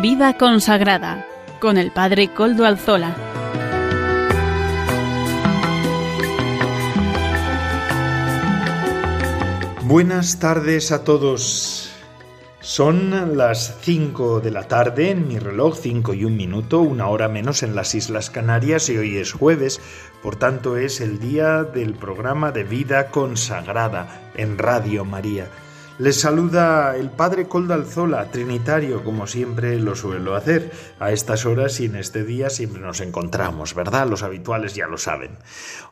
Vida consagrada con el Padre Coldo Alzola. Buenas tardes a todos. Son las 5 de la tarde en mi reloj, 5 y un minuto, una hora menos en las Islas Canarias y hoy es jueves, por tanto es el día del programa de vida consagrada en Radio María. Les saluda el Padre Coldalzola, trinitario, como siempre lo suelo hacer. A estas horas y en este día siempre nos encontramos, ¿verdad? Los habituales ya lo saben.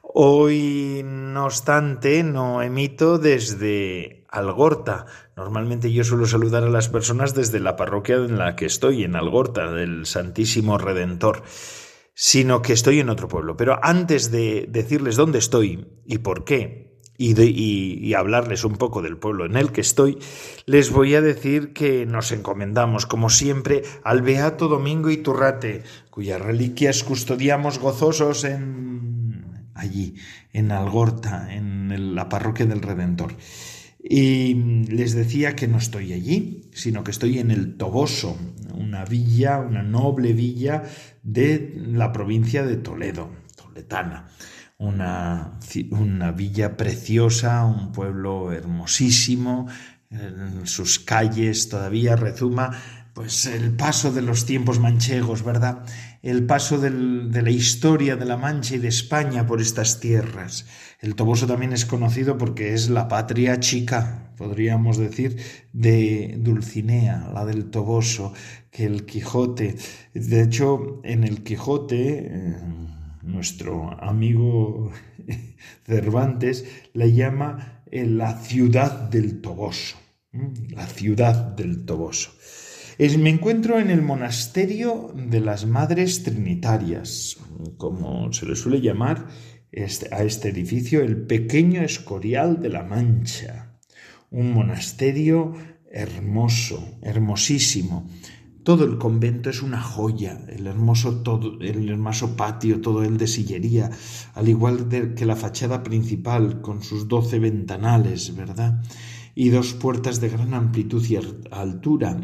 Hoy, no obstante, no emito desde Algorta. Normalmente yo suelo saludar a las personas desde la parroquia en la que estoy, en Algorta, del Santísimo Redentor sino que estoy en otro pueblo. Pero antes de decirles dónde estoy y por qué, y, hablarles un poco del pueblo en el que estoy, les voy a decir que nos encomendamos, como siempre, al Beato Domingo Iturrate, cuyas reliquias custodiamos gozosos en allí, en Algorta, en la parroquia del Redentor. Y les decía que no estoy allí, sino que estoy en el Toboso, una villa, una noble villa de la provincia de Toledo, toletana una, una villa preciosa, un pueblo hermosísimo, sus calles todavía rezuma pues el paso de los tiempos manchegos, ¿verdad? El paso de la historia de la Mancha y de España por estas tierras. El Toboso también es conocido porque es la patria chica, podríamos decir, de Dulcinea, la del Toboso, que el Quijote. De hecho, en el Quijote, nuestro amigo Cervantes la llama eh, la ciudad del Toboso. La ciudad del Toboso. me encuentro en el monasterio de las Madres Trinitarias, como se le suele llamar este, a este edificio, el pequeño Escorial de la Mancha. Un monasterio hermoso, hermosísimo, todo el convento es una joya, el hermoso, todo, el hermoso patio, todo el de sillería, al igual que la fachada principal con sus doce ventanales, ¿verdad? Y dos puertas de gran amplitud y altura,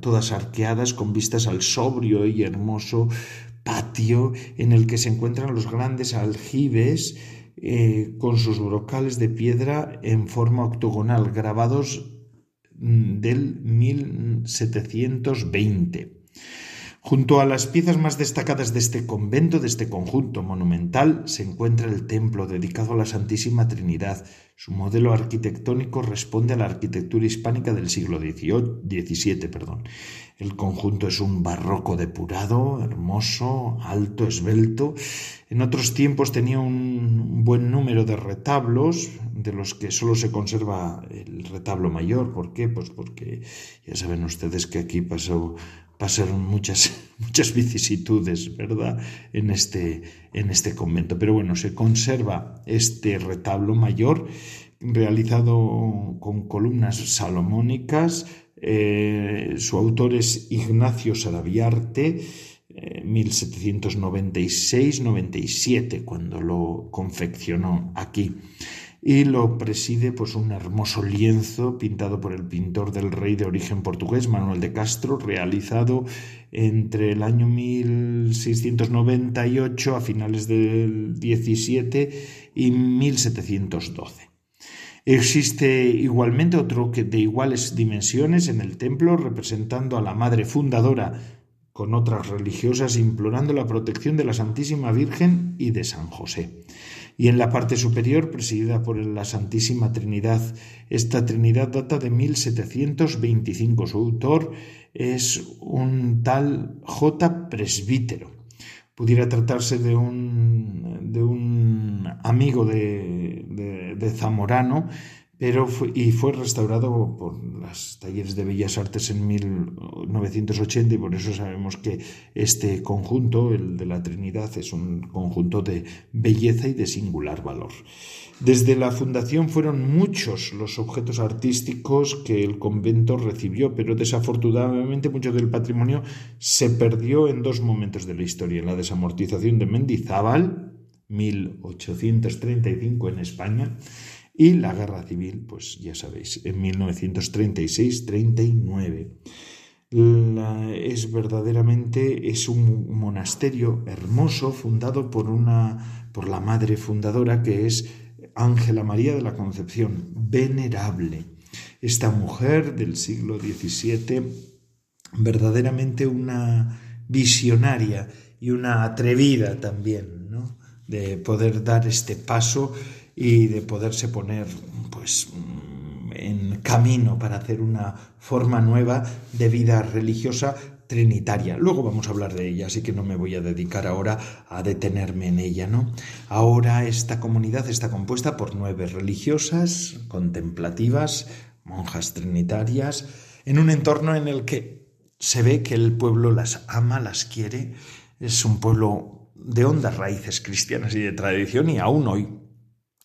todas arqueadas con vistas al sobrio y hermoso patio en el que se encuentran los grandes aljibes eh, con sus brocales de piedra en forma octogonal, grabados del 1720. Junto a las piezas más destacadas de este convento, de este conjunto monumental, se encuentra el templo dedicado a la Santísima Trinidad. Su modelo arquitectónico responde a la arquitectura hispánica del siglo XVII. El conjunto es un barroco depurado, hermoso, alto, esbelto. En otros tiempos tenía un buen número de retablos, de los que solo se conserva el retablo mayor. ¿Por qué? Pues porque ya saben ustedes que aquí pasó pasaron muchas, muchas vicisitudes, ¿verdad?, en este, en este convento. Pero bueno, se conserva este retablo mayor realizado con columnas salomónicas. Eh, su autor es Ignacio Sarabiarte, 1796-97, eh, cuando lo confeccionó aquí y lo preside pues un hermoso lienzo pintado por el pintor del rey de origen portugués Manuel de Castro realizado entre el año 1698 a finales del 17 y 1712. Existe igualmente otro que de iguales dimensiones en el templo representando a la madre fundadora con otras religiosas implorando la protección de la Santísima Virgen y de San José y en la parte superior presidida por la Santísima Trinidad. Esta Trinidad data de 1725. Su autor es un tal J. Presbítero. Pudiera tratarse de un, de un amigo de, de Zamorano pero y fue restaurado por los talleres de bellas artes en 1980 y por eso sabemos que este conjunto, el de la Trinidad, es un conjunto de belleza y de singular valor. Desde la fundación fueron muchos los objetos artísticos que el convento recibió, pero desafortunadamente mucho del patrimonio se perdió en dos momentos de la historia, en la desamortización de Mendizábal, 1835 en España, y la guerra civil, pues ya sabéis, en 1936-39. es verdaderamente es un monasterio hermoso fundado por una por la madre fundadora que es Ángela María de la Concepción, venerable. Esta mujer del siglo XVII, verdaderamente una visionaria y una atrevida también, ¿no? de poder dar este paso y de poderse poner pues en camino para hacer una forma nueva de vida religiosa trinitaria. Luego vamos a hablar de ella, así que no me voy a dedicar ahora a detenerme en ella, ¿no? Ahora esta comunidad está compuesta por nueve religiosas, contemplativas, monjas trinitarias, en un entorno en el que se ve que el pueblo las ama, las quiere, es un pueblo de hondas raíces cristianas y de tradición y aún hoy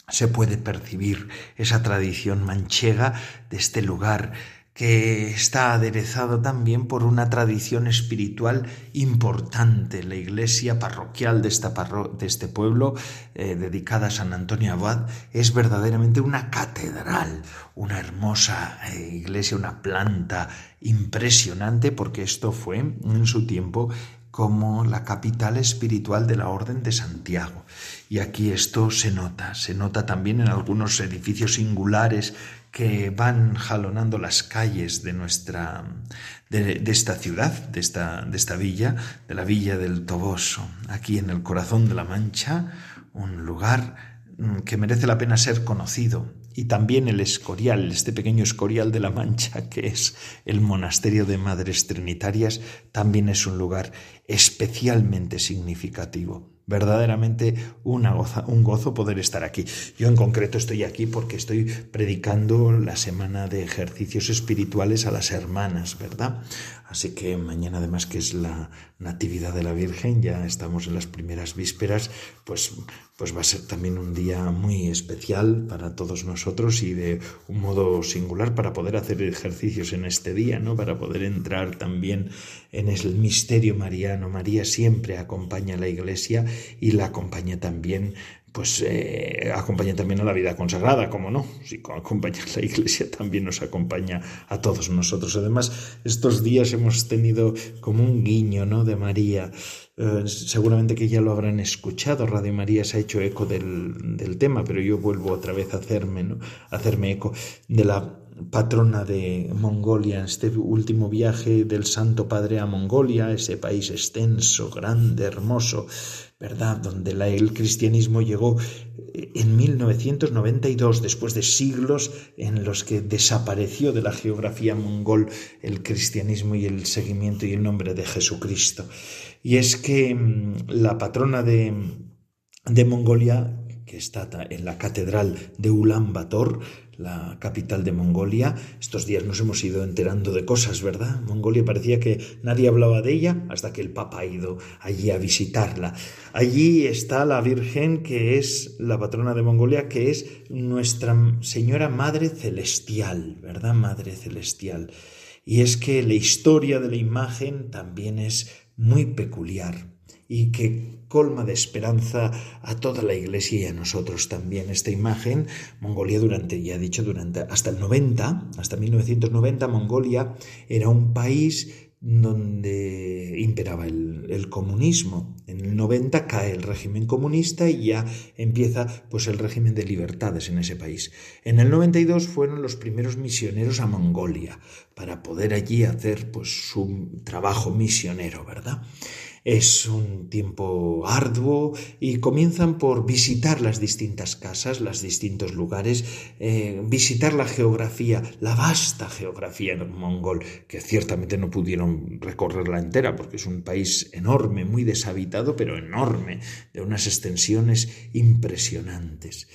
se puede percibir esa tradición manchega de este lugar que está aderezado también por una tradición espiritual importante. La iglesia parroquial de, esta de este pueblo, eh, dedicada a San Antonio Abad, es verdaderamente una catedral, una hermosa eh, iglesia, una planta impresionante, porque esto fue en su tiempo como la capital espiritual de la Orden de Santiago. Y aquí esto se nota, se nota también en algunos edificios singulares que van jalonando las calles de nuestra de, esta ciudad, de esta, de esta villa, de la villa del Toboso, aquí en el corazón de la Mancha, un lugar mm, que merece la pena ser conocido y también el Escorial, este pequeño Escorial de la Mancha, que es el monasterio de Madres Trinitarias, también es un lugar especialmente significativo verdaderamente una un gozo poder estar aquí. Yo en concreto estoy aquí porque estoy predicando la semana de ejercicios espirituales a las hermanas, ¿verdad? Así que mañana además que es la Natividad de la Virgen, ya estamos en las primeras vísperas, pues, pues va a ser también un día muy especial para todos nosotros y de un modo singular para poder hacer ejercicios en este día, ¿no? Para poder entrar también en el misterio mariano. María siempre acompaña a la Iglesia y la acompaña también pues eh, acompaña también a la vida consagrada, como no, si acompaña a la iglesia también nos acompaña a todos nosotros. Además, estos días hemos tenido como un guiño ¿no? de María. Eh, seguramente que ya lo habrán escuchado, Radio María se ha hecho eco del, del tema, pero yo vuelvo otra vez a hacerme, ¿no? a hacerme eco de la patrona de Mongolia, en este último viaje del Santo Padre a Mongolia, ese país extenso, grande, hermoso, ¿verdad? Donde la, el cristianismo llegó eh, en 1992, después de siglos en los que desapareció de la geografía mongol el cristianismo y el seguimiento y el nombre de Jesucristo. Y es que mm, la patrona de, de Mongolia, que está en la catedral de Ulan Bator, la capital de Mongolia. Estos días nos hemos ido enterando de cosas, ¿verdad? Mongolia parecía que nadie hablaba de ella hasta que el Papa ha ido allí a visitarla. Allí está la Virgen que es la patrona de Mongolia, que es nuestra Señora Madre Celestial, ¿verdad? Madre Celestial. Y es que la historia de la imagen también es muy peculiar y que colma de esperanza a toda la Iglesia y a nosotros también. Esta imagen, Mongolia durante, ya he dicho, durante hasta el 90, hasta 1990, Mongolia era un país donde imperaba el, el, comunismo. En el 90 cae el régimen comunista y ya empieza pues el régimen de libertades en ese país. En el 92 fueron los primeros misioneros a Mongolia para poder allí hacer pues su trabajo misionero, ¿verdad? Es un tiempo arduo y comienzan por visitar las distintas casas, los distintos lugares, eh, visitar la geografía, la vasta geografía mongol, que ciertamente no pudieron recorrerla entera porque es un país enorme, muy deshabitado, pero enorme, de unas extensiones impresionantes.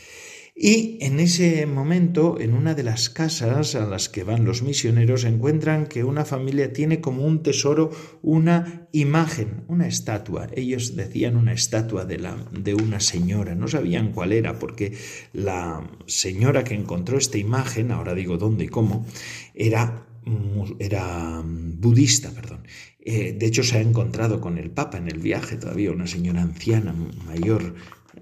Y en ese momento, en una de las casas a las que van los misioneros, encuentran que una familia tiene como un tesoro una imagen, una estatua. Ellos decían una estatua de, la, de una señora, no sabían cuál era, porque la señora que encontró esta imagen, ahora digo dónde y cómo, era, era budista, perdón. Eh, de hecho, se ha encontrado con el Papa en el viaje todavía, una señora anciana, mayor,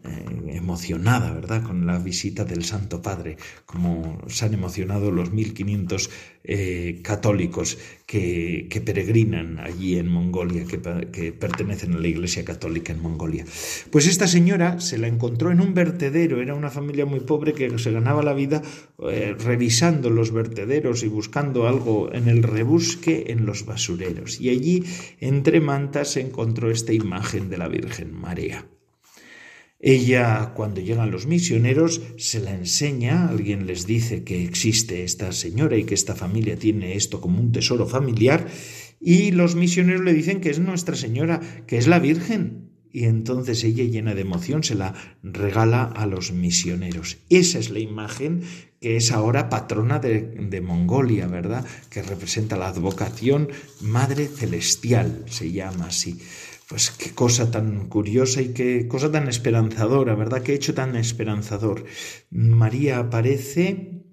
eh, emocionada, ¿verdad?, con la visita del Santo Padre, como se han emocionado los 1500 eh, católicos que, peregrinan allí en Mongolia, que, pertenecen a la Iglesia Católica en Mongolia. Pues esta señora se la encontró en un vertedero, era una familia muy pobre que se ganaba la vida eh, revisando los vertederos y buscando algo en el rebusque en los basureros. Y allí, entre mantas, se encontró esta imagen de la Virgen María. Ella, cuando llegan los misioneros, se la enseña, alguien les dice que existe esta señora y que esta familia tiene esto como un tesoro familiar, y los misioneros le dicen que es Nuestra Señora, que es la Virgen. Y entonces ella, llena de emoción, se la regala a los misioneros. Esa es la imagen que es ahora patrona de, Mongolia, ¿verdad? Que representa la advocación Madre Celestial, se llama así. Pues qué cosa tan curiosa y qué cosa tan esperanzadora, ¿verdad? Qué hecho tan esperanzador. María aparece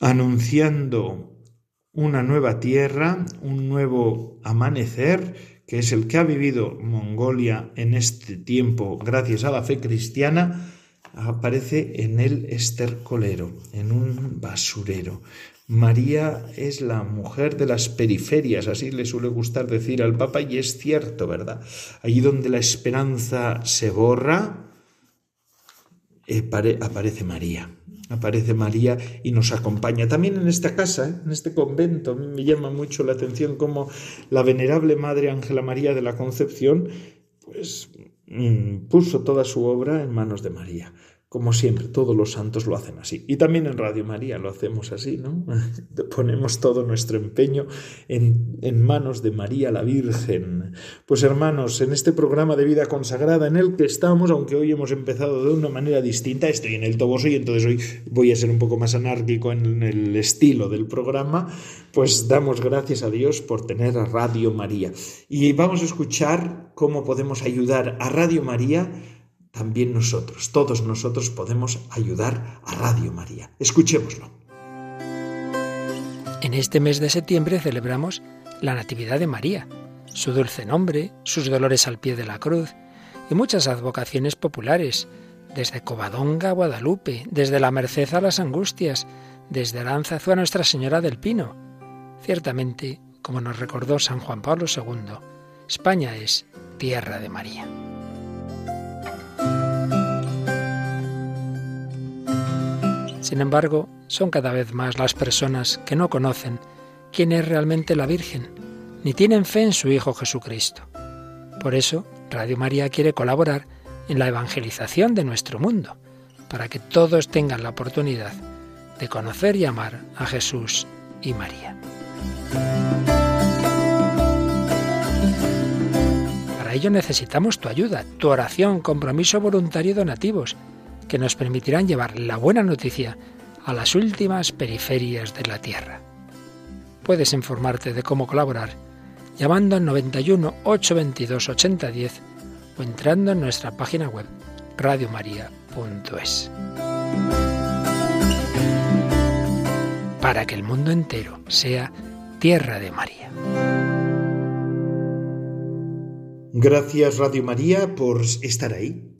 anunciando una nueva tierra, un nuevo amanecer, que es el que ha vivido Mongolia en este tiempo gracias a la fe cristiana, aparece en el estercolero, en un basurero. María es la mujer de las periferias, así le suele gustar decir al Papa, y es cierto, ¿verdad? Allí donde la esperanza se borra, eh, aparece María. Aparece María y nos acompaña. También en esta casa, ¿eh? en este convento, me llama mucho la atención cómo la venerable Madre Ángela María de la Concepción, pues mm, puso toda su obra en manos de María. Como siempre, todos los santos lo hacen así. Y también en Radio María lo hacemos así, ¿no? Ponemos todo nuestro empeño en, en, manos de María la Virgen. Pues hermanos, en este programa de vida consagrada en el que estamos, aunque hoy hemos empezado de una manera distinta, estoy en el Toboso y entonces hoy voy a ser un poco más anárquico en el estilo del programa, pues damos gracias a Dios por tener a Radio María. Y vamos a escuchar cómo podemos ayudar a Radio María también nosotros, todos nosotros podemos ayudar a Radio María. Escuchémoslo. En este mes de septiembre celebramos la Natividad de María, su dulce nombre, sus dolores al pie de la cruz y muchas advocaciones populares, desde Covadonga a Guadalupe, desde la Merced a las Angustias, desde Aranzazu a Nuestra Señora del Pino. Ciertamente, como nos recordó San Juan Pablo II, España es tierra de María. Sin embargo, son cada vez más las personas que no conocen quién es realmente la Virgen, ni tienen fe en su Hijo Jesucristo. Por eso, Radio María quiere colaborar en la evangelización de nuestro mundo, para que todos tengan la oportunidad de conocer y amar a Jesús y María. Para ello necesitamos tu ayuda, tu oración, compromiso voluntario y donativos que nos permitirán llevar la buena noticia a las últimas periferias de la Tierra. Puedes informarte de cómo colaborar llamando al 91 822 8010 o entrando en nuestra página web radiomaria.es. Para que el mundo entero sea tierra de María. Gracias Radio María por estar ahí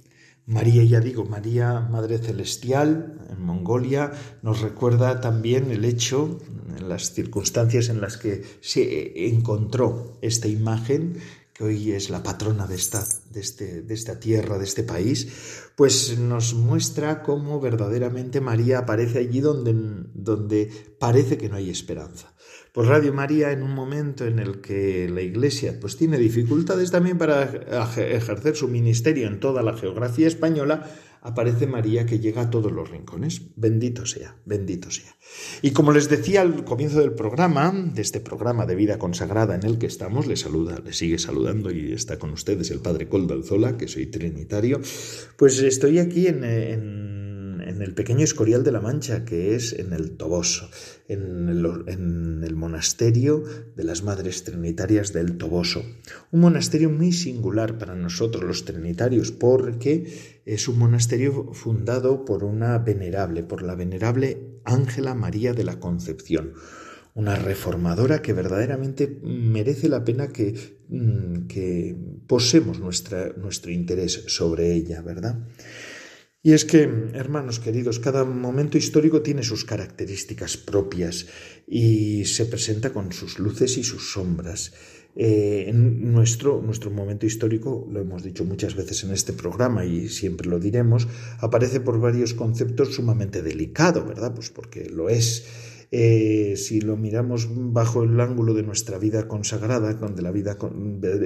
María, ya digo, María, Madre Celestial, en Mongolia, nos recuerda también el hecho, en las circunstancias en las que se encontró esta imagen, que hoy es la patrona de esta, de, este, de esta tierra, de este país, pues nos muestra cómo verdaderamente María aparece allí donde, donde parece que no hay esperanza. Pues Radio María en un momento en el que la Iglesia pues tiene dificultades también para ejercer su ministerio en toda la geografía española, aparece María que llega a todos los rincones. Bendito sea, bendito sea. Y como les decía al comienzo del programa, de este programa de vida consagrada en el que estamos, le saluda, le sigue saludando y está con ustedes el Padre Coldo Alzola, que soy trinitario, pues estoy aquí en, en en el pequeño Escorial de la Mancha, que es en el Toboso, en el, monasterio de las Madres Trinitarias del Toboso. Un monasterio muy singular para nosotros los trinitarios, porque es un monasterio fundado por una venerable, por la venerable Ángela María de la Concepción una reformadora que verdaderamente merece la pena que, mm, que posemos nuestra, nuestro interés sobre ella, ¿verdad? Y es que, hermanos queridos, cada momento histórico tiene sus características propias y se presenta con sus luces y sus sombras. Eh, en nuestro, nuestro momento histórico, lo hemos dicho muchas veces en este programa y siempre lo diremos, aparece por varios conceptos sumamente delicado, ¿verdad? Pues porque lo es. Eh, si lo miramos bajo el ángulo de nuestra vida consagrada, de la vida,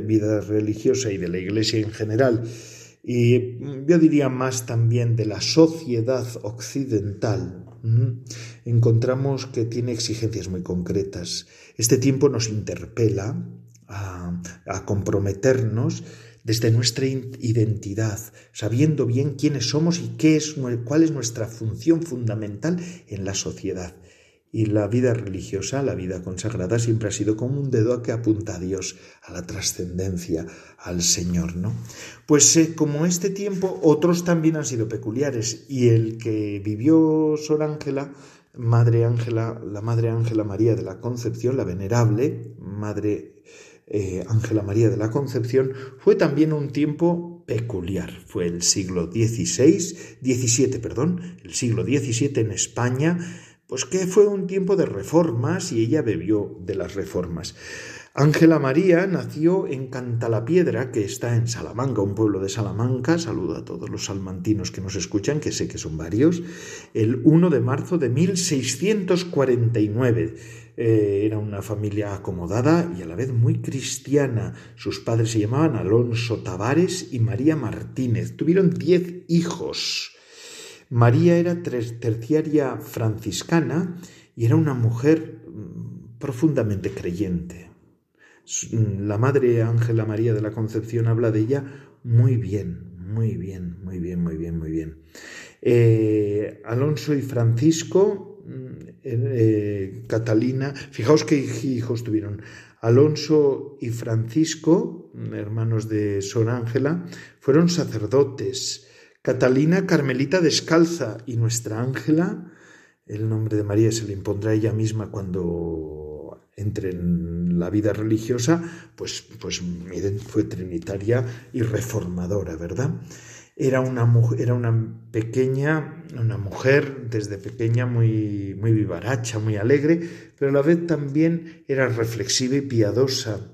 vida religiosa y de la Iglesia en general, y yo diría más también de la sociedad occidental, encontramos que tiene exigencias muy concretas. Este tiempo nos interpela a, comprometernos desde nuestra identidad, sabiendo bien quiénes somos y qué es, cuál es nuestra función fundamental en la sociedad. Y la vida religiosa, la vida consagrada, siempre ha sido como un dedo a que apunta a Dios, a la trascendencia, al Señor, ¿no? Pues eh, como este tiempo, otros también han sido peculiares. Y el que vivió Sor Ángela, Madre Ángela, la Madre Ángela María de la Concepción, la venerable Madre eh, Ángela María de la Concepción, fue también un tiempo peculiar. Fue el siglo XVI, XVII, perdón, el siglo XVII en España, pues que fue un tiempo de reformas y ella bebió de las reformas. Ángela María nació en Cantalapiedra, que está en Salamanca, un pueblo de Salamanca. Saludo a todos los salmantinos que nos escuchan, que sé que son varios. El 1 de marzo de 1649 eh, era una familia acomodada y a la vez muy cristiana. Sus padres se llamaban Alonso Tavares y María Martínez. Tuvieron diez hijos. María era terciaria franciscana y era una mujer mm, profundamente creyente. Mm, la madre Ángela María de la Concepción habla de ella muy bien, muy bien, muy bien, muy bien, muy bien. Eh, Alonso y Francisco eh, Catalina, fijaos qué hijos tuvieron. Alonso y Francisco, hermanos de Sor Ángela, fueron sacerdotes. Catalina Carmelita descalza y nuestra Ángela, el nombre de María se le impondrá ella misma cuando entre en la vida religiosa, pues, pues miren, fue trinitaria y reformadora, ¿verdad? Era una, era una pequeña, una mujer desde pequeña muy, muy vivaracha, muy alegre, pero a la vez también era reflexiva y piadosa.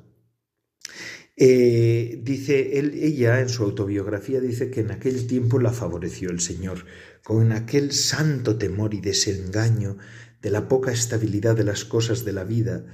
Eh, dice ella en su autobiografía dice que en aquel tiempo la favoreció el Señor, con aquel santo temor y desengaño de la poca estabilidad de las cosas de la vida.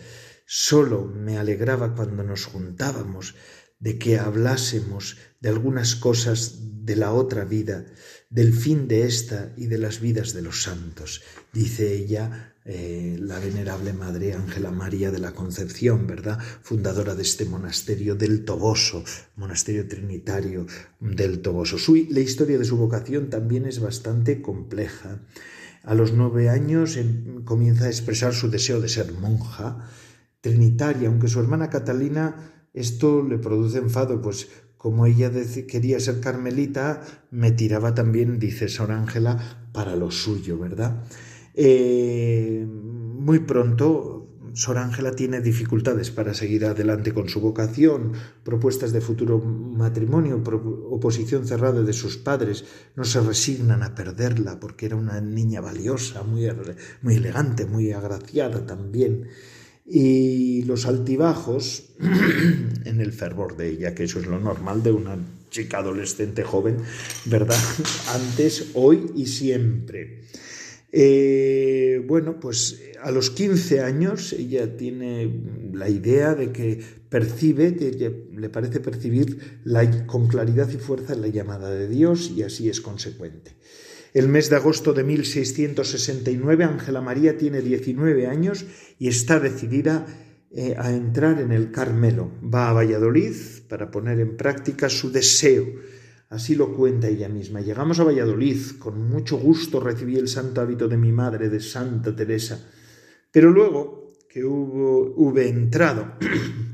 Solo me alegraba cuando nos juntábamos, de que hablásemos de algunas cosas de la otra vida, del fin de esta y de las vidas de los santos, dice ella, eh, la venerable Madre Ángela María de la Concepción, ¿verdad? Fundadora de este monasterio del Toboso, monasterio trinitario del Toboso. la historia de su vocación también es bastante compleja. A los nueve años em, comienza a expresar su deseo de ser monja trinitaria, aunque su hermana Catalina esto le produce enfado, pues como ella quería ser carmelita, me tiraba también, dice Sor Ángela, para lo suyo, ¿verdad? Eh, muy pronto Sor Ángela tiene dificultades para seguir adelante con su vocación, propuestas de futuro matrimonio, oposición cerrada de sus padres, no se resignan a perderla porque era una niña valiosa, muy, muy elegante, muy agraciada también y los altibajos en el fervor de ella, que eso es lo normal de una chica adolescente joven, ¿verdad? Antes, hoy y siempre. Eh, bueno, pues a los 15 años ella tiene la idea de que percibe, que le parece percibir con claridad y fuerza la llamada de Dios y así es consecuente. El mes de agosto de 1669, Ángela María tiene 19 años y está decidida eh, a entrar en el Carmelo. Va a Valladolid para poner en práctica su deseo. Así lo cuenta ella misma. Llegamos a Valladolid, con mucho gusto recibí el santo hábito de mi madre, de Santa Teresa. Pero luego que hubo, hube entrado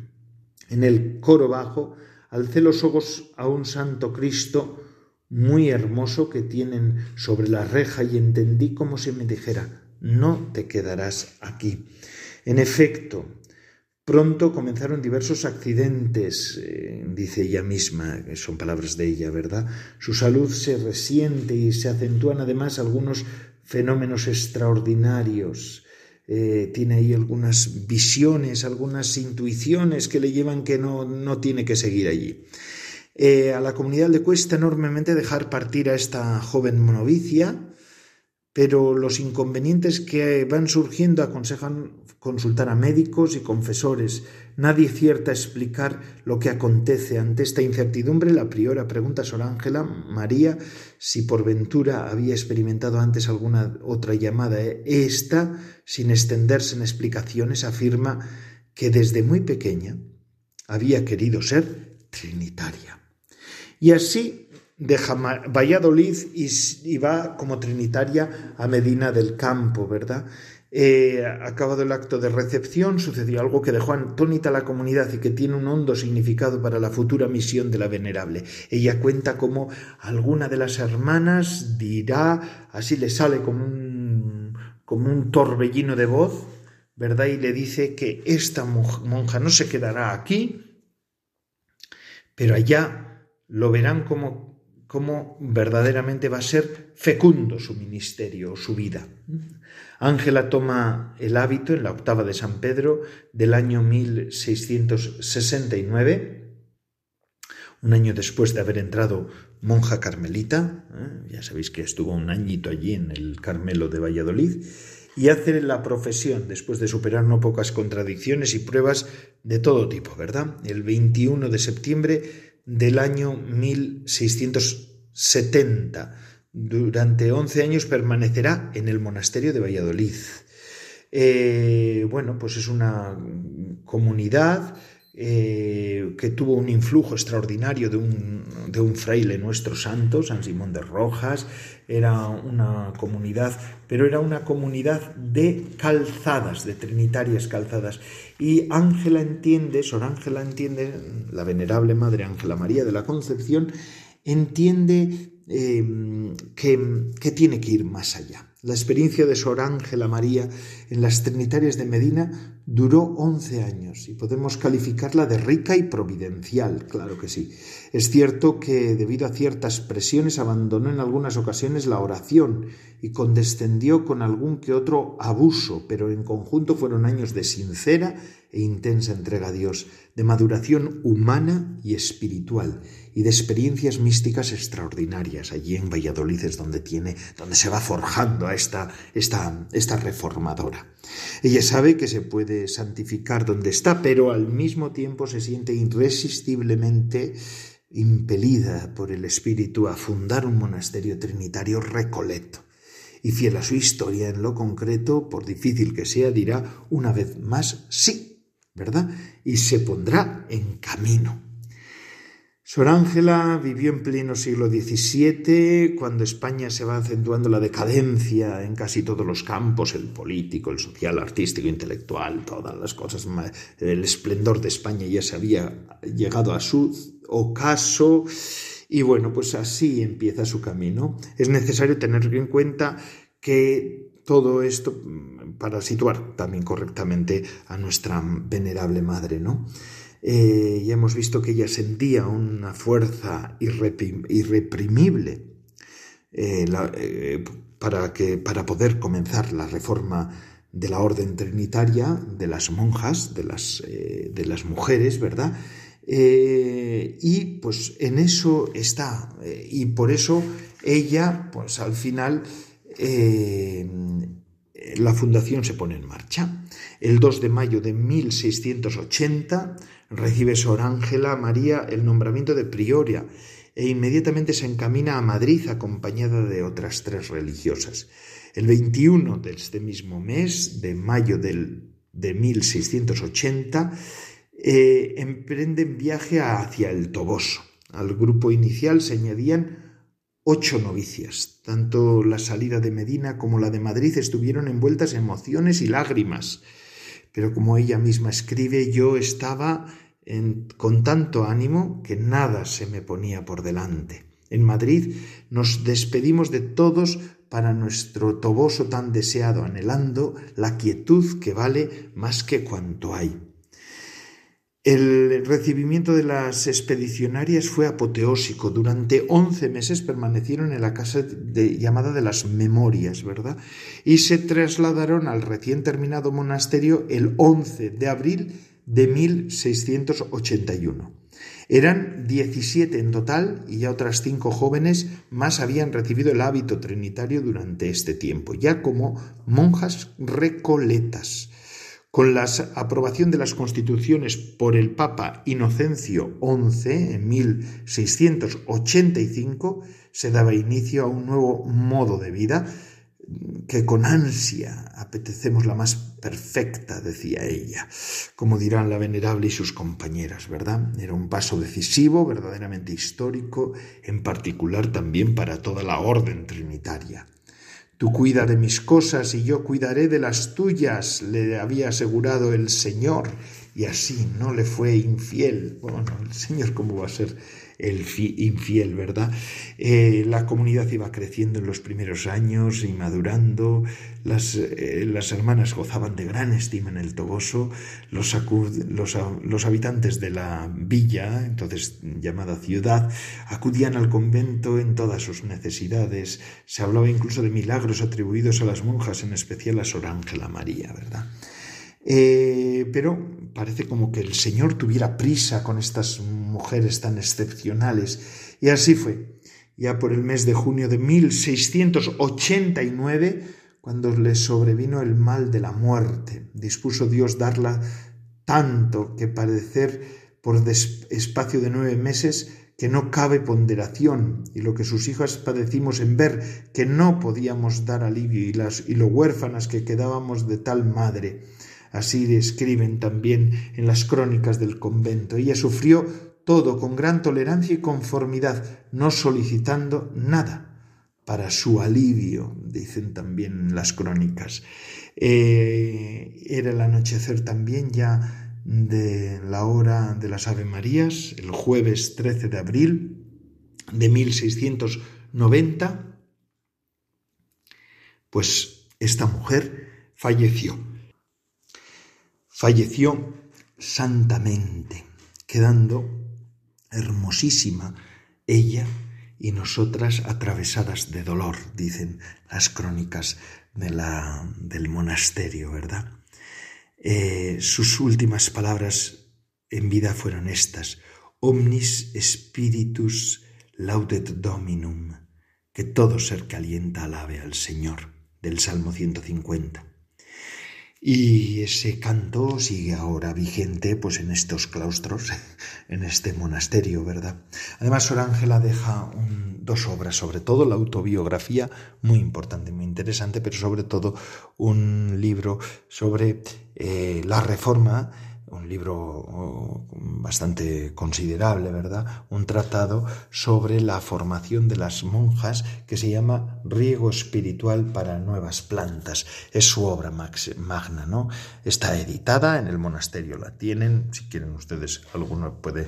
en el coro bajo, alcé los ojos a un santo Cristo muy hermoso que tienen sobre la reja y entendí como si me dijera, no te quedarás aquí. En efecto, pronto comenzaron diversos accidentes, eh, dice ella misma, que son palabras de ella, ¿verdad? Su salud se resiente y se acentúan además algunos fenómenos extraordinarios. Eh, tiene ahí algunas visiones, algunas intuiciones que le llevan que no, no tiene que seguir allí. Eh, a la comunidad le cuesta enormemente dejar partir a esta joven novicia, pero los inconvenientes que van surgiendo aconsejan consultar a médicos y confesores. Nadie cierta explicar lo que acontece. Ante esta incertidumbre, la priora pregunta a Sor Ángela María si por ventura había experimentado antes alguna otra llamada. Esta, sin extenderse en explicaciones, afirma que desde muy pequeña había querido ser trinitaria. Y así deja Valladolid y, va como trinitaria a Medina del Campo, ¿verdad? Eh, acabado el acto de recepción, sucedió algo que dejó atónita a la comunidad y que tiene un hondo significado para la futura misión de la venerable. Ella cuenta cómo alguna de las hermanas dirá, así le sale como un, como un torbellino de voz, ¿verdad? Y le dice que esta monja no se quedará aquí, pero allá lo verán como, verdaderamente va a ser fecundo su ministerio, su vida. Ángela toma el hábito en la octava de San Pedro del año 1669, un año después de haber entrado monja carmelita, ¿eh? ya sabéis que estuvo un añito allí en el Carmelo de Valladolid, y hace la profesión después de superar no pocas contradicciones y pruebas de todo tipo, ¿verdad? El 21 de septiembre del año 1670. Durante 11 años permanecerá en el monasterio de Valladolid. Eh, bueno, pues es una comunidad eh, que tuvo un influjo extraordinario de un, de un, fraile nuestro santo, San Simón de Rojas, era una comunidad, pero era una comunidad de calzadas, de trinitarias calzadas. Y Ángela entiende, Sor Ángela entiende, la venerable Madre Ángela María de la Concepción, entiende eh, que, que tiene que ir más allá. La experiencia de Sor Ángela María en las Trinitarias de Medina duró once años y podemos calificarla de rica y providencial, claro que sí. Es cierto que debido a ciertas presiones abandonó en algunas ocasiones la oración y condescendió con algún que otro abuso, pero en conjunto fueron años de sincera e intensa entrega a Dios, de maduración humana y espiritual y de experiencias místicas extraordinarias. Allí en Valladolid es donde tiene, donde se va forjando a esta, esta, esta reformadora. Ella sabe que se puede santificar donde está, pero al mismo tiempo se siente irresistiblemente impelida por el Espíritu a fundar un monasterio trinitario recoleto. Y fiel a su historia en lo concreto, por difícil que sea, dirá una vez más sí, ¿verdad? Y se pondrá en camino. Sor Ángela vivió en pleno siglo XVII, cuando España se va acentuando la decadencia en casi todos los campos, el político, el social, artístico, intelectual, todas las cosas. El esplendor de España ya se había llegado a su ocaso y bueno, pues así empieza su camino. Es necesario tener en cuenta que todo esto para situar también correctamente a nuestra venerable madre, ¿no? Eh, ya hemos visto que ella sentía una fuerza irreprimible eh, eh, para, que, para poder comenzar la reforma de la orden trinitaria de las monjas, de las, de las mujeres, ¿verdad? y pues en eso está, y por eso ella, pues al final, la fundación se pone en marcha. El 2 de mayo de 1680 recibe Sor Ángela María el nombramiento de prioria e inmediatamente se encamina a Madrid acompañada de otras tres religiosas. El 21 de este mismo mes, de mayo del, de 1680, eh, emprenden viaje hacia el Toboso. Al grupo inicial se añadían ocho novicias. Tanto la salida de Medina como la de Madrid estuvieron envueltas en emociones y lágrimas. Pero como ella misma escribe, yo estaba con tanto ánimo que nada se me ponía por delante. En Madrid nos despedimos de todos para nuestro toboso tan deseado, anhelando la quietud que vale más que cuanto hay. El recibimiento de las expedicionarias fue apoteósico. Durante once meses permanecieron en la casa llamada de las Memorias, ¿verdad? Y se trasladaron al recién terminado monasterio el 11 de abril de 1681. Eran 17 en total y ya otras cinco jóvenes más habían recibido el hábito trinitario durante este tiempo, ya como monjas recoletas. Con la aprobación de las constituciones por el Papa Inocencio XI en 1685 se daba inicio a un nuevo modo de vida que con ansia apetecemos la más perfecta, decía ella, como dirán la venerable y sus compañeras, ¿verdad? Era un paso decisivo, verdaderamente histórico, en particular también para toda la orden trinitaria. Tú cuida de mis cosas y yo cuidaré de las tuyas, le había asegurado el Señor, y así no le fue infiel. Bueno, el Señor cómo va a ser el infiel, ¿verdad? Eh, la comunidad iba creciendo en los primeros años y madurando, las, eh, las hermanas gozaban de gran estima en el Toboso, los, los, los, habitantes de la villa, entonces llamada ciudad, acudían al convento en todas sus necesidades, se hablaba incluso de milagros atribuidos a las monjas, en especial a Sor Ángela María, ¿verdad? Eh, pero parece como que el Señor tuviera prisa con estas mujeres tan excepcionales. Y así fue. Ya por el mes de junio de 1689, cuando le sobrevino el mal de la muerte, dispuso Dios darla tanto que padecer por espacio de nueve meses que no cabe ponderación, y lo que sus hijas padecimos en ver que no podíamos dar alivio y, las, y lo huérfanas que quedábamos de tal madre Así describen también en las crónicas del convento. Ella sufrió todo con gran tolerancia y conformidad, no solicitando nada para su alivio, dicen también las crónicas. Eh, era el anochecer también ya de la hora de las Ave Marías, el jueves 13 de abril de 1690, pues esta mujer falleció falleció santamente, quedando hermosísima ella y nosotras atravesadas de dolor, dicen las crónicas de la, del monasterio, ¿verdad? Eh, sus últimas palabras en vida fueron estas, omnis spiritus laudet dominum, que todo ser que alienta alabe al Señor, del Salmo 150. Y ese canto sigue ahora vigente pues en estos claustros, en este monasterio, ¿verdad? Además, Sor Ángela deja dos obras, sobre todo la autobiografía, muy importante, muy interesante, pero sobre todo un libro sobre eh, la reforma un libro oh, bastante considerable, ¿verdad? Un tratado sobre la formación de las monjas que se llama Riego Espiritual para Nuevas Plantas. Es su obra magna, ¿no? Está editada en el monasterio, la tienen, si quieren ustedes, alguno puede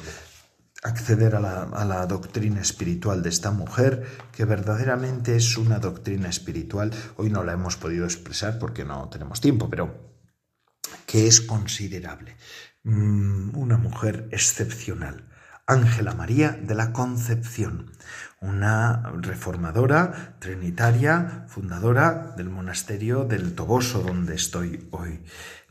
acceder a la, a la, doctrina espiritual de esta mujer, que verdaderamente es una doctrina espiritual. Hoy no la hemos podido expresar porque no tenemos tiempo, pero que es considerable. Mm, una mujer excepcional. Ángela María de la Concepción, una reformadora trinitaria, fundadora del monasterio del Toboso, donde estoy hoy.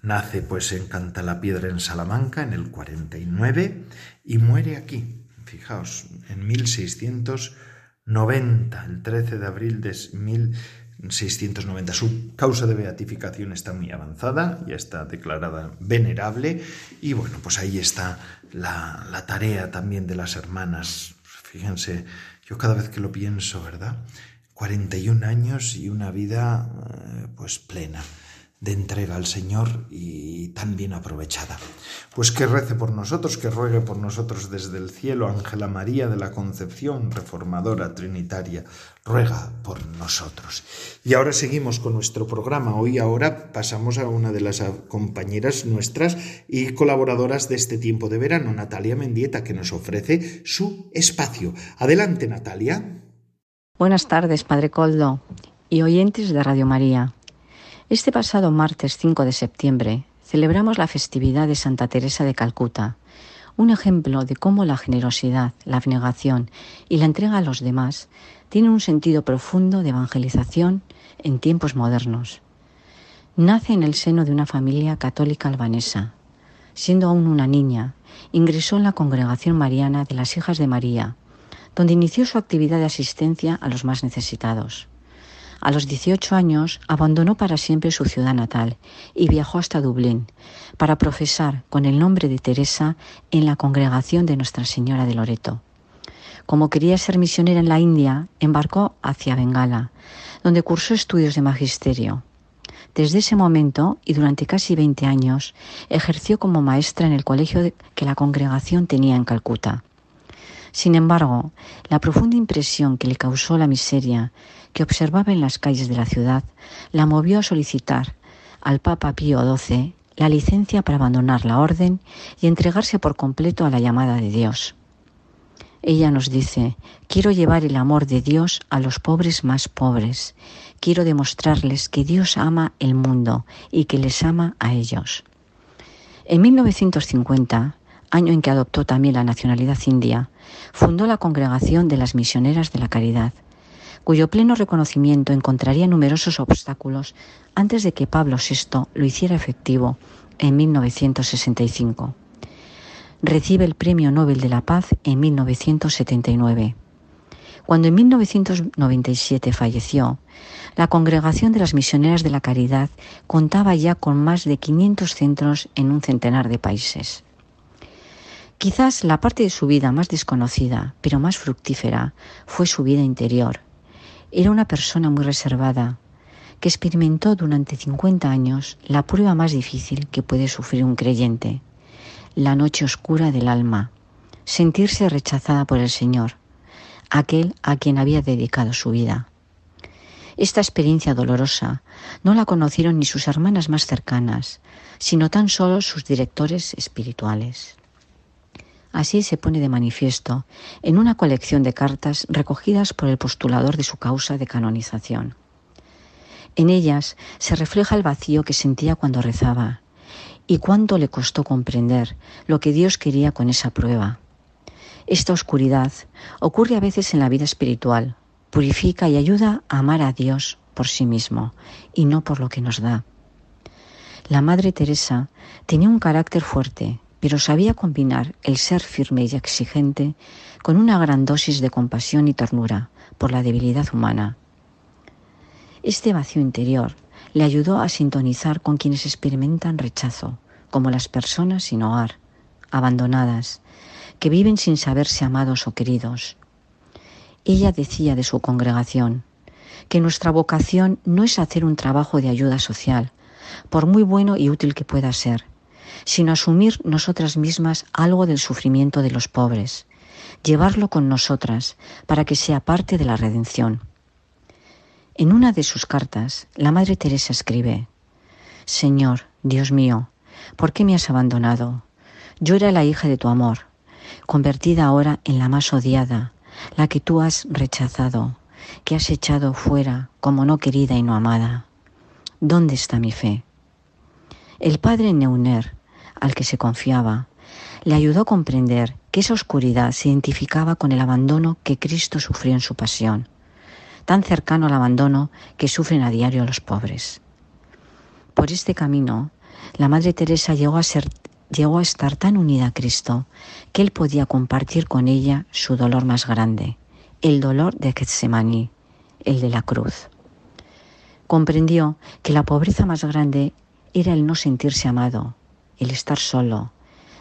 Nace pues en Cantalapiedra en Salamanca en el 49 y muere aquí, fijaos, en 1690, el 13 de abril de 1690 690. Su causa de beatificación está muy avanzada, ya está declarada venerable y bueno, pues ahí está la, la tarea también de las hermanas. Fíjense, yo cada vez que lo pienso, ¿verdad? 41 años y una vida eh, pues plena de entrega al Señor y tan bien aprovechada. Pues que rece por nosotros, que ruegue por nosotros desde el cielo, Ángela María de la Concepción, reformadora trinitaria, ruega por nosotros. Y ahora seguimos con nuestro programa. Hoy ahora pasamos a una de las compañeras nuestras y colaboradoras de este tiempo de verano, Natalia Mendieta, que nos ofrece su espacio. Adelante, Natalia. Buenas tardes, Padre Coldo. y oyentes de Radio María. Este pasado martes 5 de septiembre celebramos la festividad de Santa Teresa de Calcuta, un ejemplo de cómo la generosidad, la abnegación y la entrega a los demás tienen un sentido profundo de evangelización en tiempos modernos. Nace en el seno de una familia católica albanesa. Siendo aún una niña, ingresó en la congregación mariana de las Hijas de María, donde inició su actividad de asistencia a los más necesitados. A los 18 años abandonó para siempre su ciudad natal y viajó hasta Dublín para profesar con el nombre de Teresa en la congregación de Nuestra Señora de Loreto. Como quería ser misionera en la India, embarcó hacia Bengala, donde cursó estudios de magisterio. Desde ese momento y durante casi 20 años ejerció como maestra en el colegio que la congregación tenía en Calcuta. Sin embargo, la profunda impresión que le causó la miseria que observaba en las calles de la ciudad la movió a solicitar al Papa Pío XII la licencia para abandonar la orden y entregarse por completo a la llamada de Dios. Ella nos dice, quiero llevar el amor de Dios a los pobres más pobres, quiero demostrarles que Dios ama el mundo y que les ama a ellos. En 1950, año en que adoptó también la nacionalidad india, fundó la Congregación de las Misioneras de la Caridad, cuyo pleno reconocimiento encontraría numerosos obstáculos antes de que Pablo VI lo hiciera efectivo en 1965. Recibe el Premio Nobel de la Paz en 1979. Cuando en 1997 falleció, la Congregación de las Misioneras de la Caridad contaba ya con más de 500 centros en un centenar de países. Quizás la parte de su vida más desconocida, pero más fructífera, fue su vida interior, era una persona muy reservada, que experimentó durante 50 años la prueba más difícil que puede sufrir un creyente, la noche oscura del alma, sentirse rechazada por el Señor, aquel a quien había dedicado su vida. Esta experiencia dolorosa no la conocieron ni sus hermanas más cercanas, sino tan solo sus directores espirituales. Así se pone de manifiesto en una colección de cartas recogidas por el postulador de su causa de canonización. En ellas se refleja el vacío que sentía cuando rezaba y cuánto le costó comprender lo que Dios quería con esa prueba. Esta oscuridad ocurre a veces en la vida espiritual, purifica y ayuda a amar a Dios por sí mismo y no por lo que nos da. La Madre Teresa tenía un carácter fuerte, pero sabía combinar el ser firme y exigente con una gran dosis de compasión y ternura por la debilidad humana. Este vacío interior le ayudó a sintonizar con quienes experimentan rechazo, como las personas sin hogar, abandonadas, que viven sin saberse amados o queridos. Ella decía de su congregación que nuestra vocación no es hacer un trabajo de ayuda social, por muy bueno y útil que pueda ser, sino asumir nosotras mismas algo del sufrimiento de los pobres, llevarlo con nosotras para que sea parte de la redención. En una de sus cartas, la Madre Teresa escribe, Señor, Dios mío, ¿por qué me has abandonado? Yo era la hija de tu amor, convertida ahora en la más odiada, la que tú has rechazado, que has echado fuera como no querida y no amada. ¿Dónde está mi fe? El padre Neuner, al que se confiaba, le ayudó a comprender que esa oscuridad se identificaba con el abandono que Cristo sufrió en su pasión, tan cercano al abandono que sufren a diario los pobres. Por este camino, la Madre Teresa llegó a, ser, llegó a estar tan unida a Cristo que él podía compartir con ella su dolor más grande, el dolor de Getsemaní, el de la cruz. Comprendió que la pobreza más grande era el no sentirse amado, el estar solo,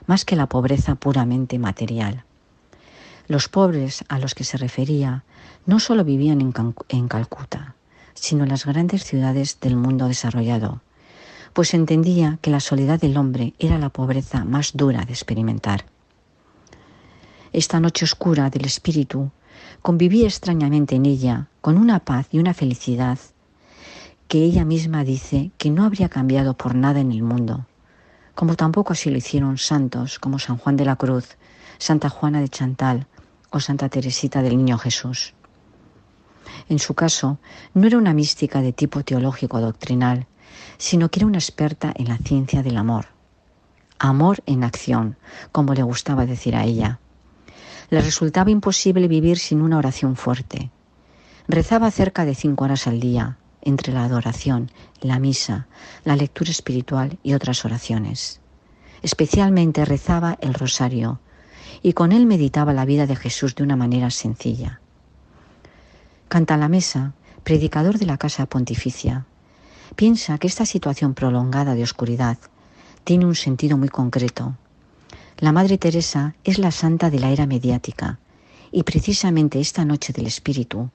más que la pobreza puramente material. Los pobres a los que se refería no solo vivían en, en Calcuta, sino en las grandes ciudades del mundo desarrollado, pues entendía que la soledad del hombre era la pobreza más dura de experimentar. Esta noche oscura del espíritu convivía extrañamente en ella con una paz y una felicidad que ella misma dice que no habría cambiado por nada en el mundo, como tampoco así lo hicieron santos como San Juan de la Cruz, Santa Juana de Chantal o Santa Teresita del Niño Jesús. En su caso, no era una mística de tipo teológico doctrinal, sino que era una experta en la ciencia del amor. Amor en acción, como le gustaba decir a ella. Le resultaba imposible vivir sin una oración fuerte. Rezaba cerca de cinco horas al día, entre la adoración, la misa, la lectura espiritual y otras oraciones. Especialmente rezaba el rosario y con él meditaba la vida de Jesús de una manera sencilla. Canta la mesa, predicador de la Casa Pontificia, piensa que esta situación prolongada de oscuridad tiene un sentido muy concreto. La Madre Teresa es la santa de la era mediática y precisamente esta noche del Espíritu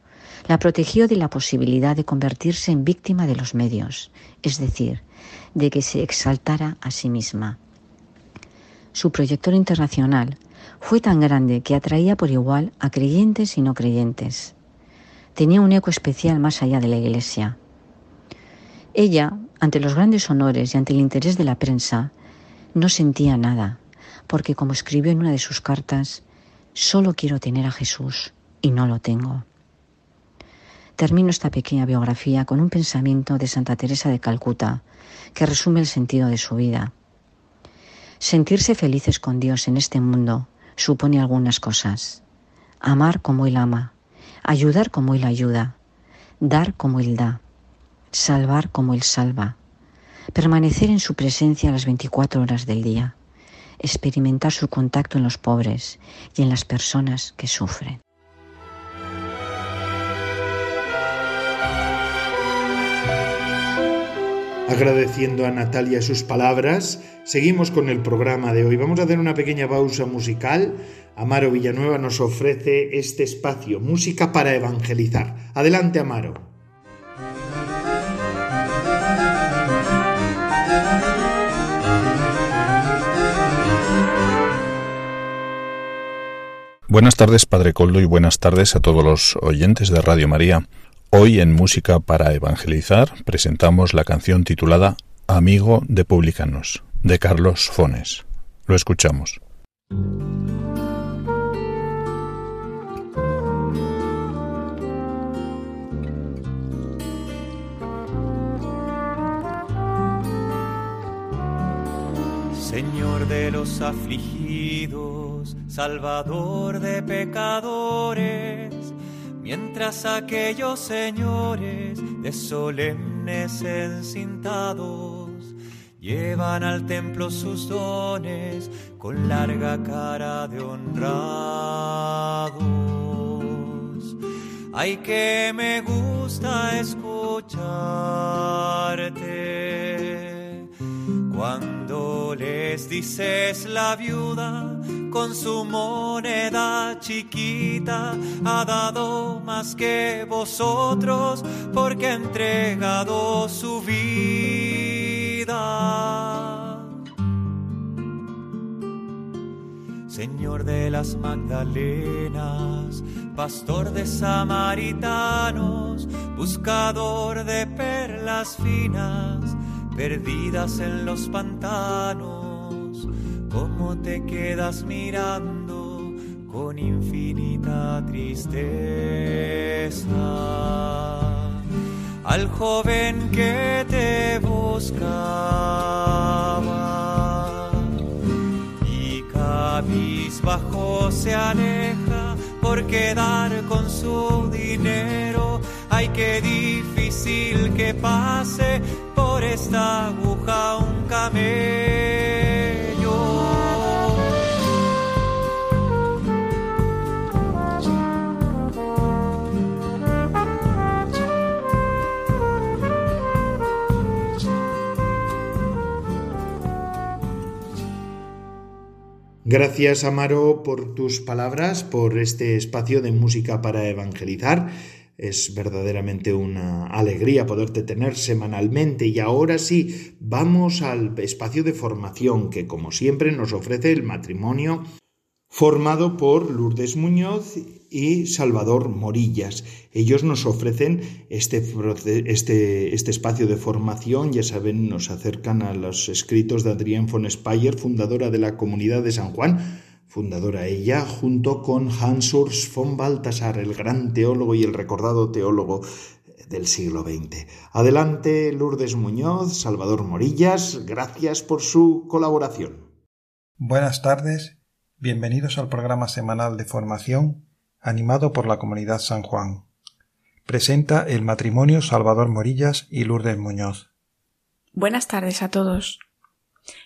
la protegió de la posibilidad de convertirse en víctima de los medios, es decir, de que se exaltara a sí misma. Su proyector internacional fue tan grande que atraía por igual a creyentes y no creyentes. Tenía un eco especial más allá de la Iglesia. Ella, ante los grandes honores y ante el interés de la prensa, no sentía nada, porque como escribió en una de sus cartas, solo quiero tener a Jesús y no lo tengo. Termino esta pequeña biografía con un pensamiento de Santa Teresa de Calcuta que resume el sentido de su vida. Sentirse felices con Dios en este mundo supone algunas cosas. Amar como Él ama, ayudar como Él ayuda, dar como Él da, salvar como Él salva, permanecer en su presencia las 24 horas del día, experimentar su contacto en los pobres y en las personas que sufren. Agradeciendo a Natalia sus palabras, seguimos con el programa de hoy. Vamos a hacer una pequeña pausa musical. Amaro Villanueva nos ofrece este espacio, música para evangelizar. Adelante, Amaro. Buenas tardes, Padre Coldo, y buenas tardes a todos los oyentes de Radio María. Hoy en Música para Evangelizar presentamos la canción titulada Amigo de Publicanos, de Carlos Fones. Lo escuchamos. Señor de los afligidos, Salvador de pecadores, mientras aquellos señores de solemnes encintados llevan al templo sus dones con larga cara de honrados. Ay, que me gusta escucharte cuando les dices la viuda con su moneda chiquita ha dado más que vosotros porque ha entregado su vida. Señor de las Magdalenas, pastor de samaritanos, buscador de perlas finas, perdidas en los pantanos cómo te quedas mirando con infinita tristeza al joven que te buscaba y cabizbajo se aleja por quedar con su dinero. Ay, qué difícil que pase por esta aguja un camello. Gracias, Amaro, por tus palabras, por este espacio de música para evangelizar. Es verdaderamente una alegría poderte tener semanalmente y ahora sí, vamos al espacio de formación que como siempre nos ofrece el matrimonio formado por Lourdes Muñoz y Salvador Morillas. Ellos nos ofrecen este, este, este, espacio de formación, ya saben, nos acercan a los escritos de Adrienne von Speyer, fundadora de la Comunidad de San Juan, fundadora ella, junto con Hans Urs von Balthasar, el gran teólogo y el recordado teólogo del siglo XX. Adelante, Lourdes Muñoz, Salvador Morillas, gracias por su colaboración. Buenas tardes, bienvenidos al programa semanal de formación animado por la comunidad San Juan. Presenta el matrimonio Salvador Morillas y Lourdes Muñoz. Buenas tardes a todos.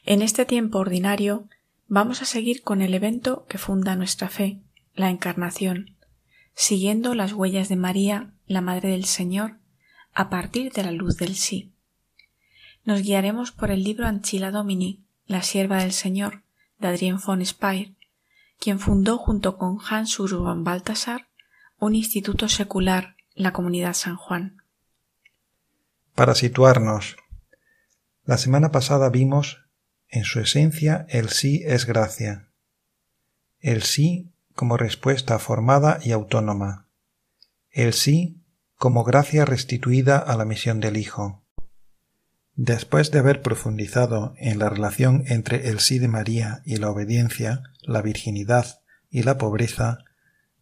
En este tiempo ordinario vamos a seguir con el evento que funda nuestra fe, la Encarnación, siguiendo las huellas de María, la Madre del Señor, a partir de la luz del sí. Nos guiaremos por el libro Anchila Domini, la sierva del Señor, de Adrien von Speyer, quien fundó junto con Hans Urban Balthasar un instituto secular la comunidad San Juan. Para situarnos, la semana pasada vimos, en su esencia, el sí es gracia. El sí como respuesta formada y autónoma. El sí como gracia restituida a la misión del Hijo. Después de haber profundizado en la relación entre el sí de María y la obediencia, la virginidad y la pobreza,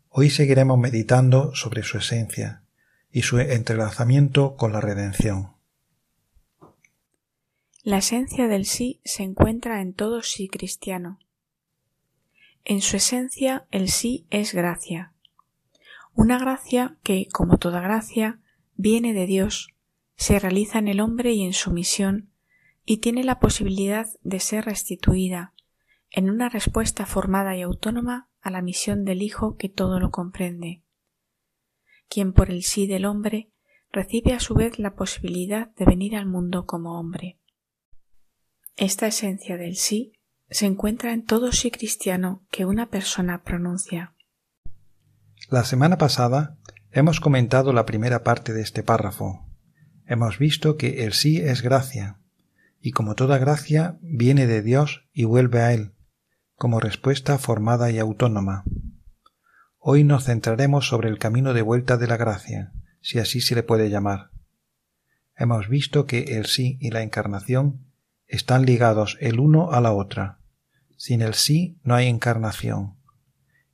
hoy seguiremos meditando sobre su esencia, y su entrelazamiento con la redención. La esencia del sí se encuentra en todo sí cristiano. En su esencia el sí es gracia. Una gracia que, como toda gracia, viene de Dios, se realiza en el hombre y en su misión, y tiene la posibilidad de ser restituida, en una respuesta formada y autónoma a la misión del Hijo que todo lo comprende quien por el sí del hombre recibe a su vez la posibilidad de venir al mundo como hombre. Esta esencia del sí se encuentra en todo sí cristiano que una persona pronuncia. La semana pasada hemos comentado la primera parte de este párrafo. Hemos visto que el sí es gracia, y como toda gracia viene de Dios y vuelve a Él, como respuesta formada y autónoma. Hoy nos centraremos sobre el camino de vuelta de la gracia, si así se le puede llamar. Hemos visto que el sí y la encarnación están ligados el uno a la otra. Sin el sí no hay encarnación.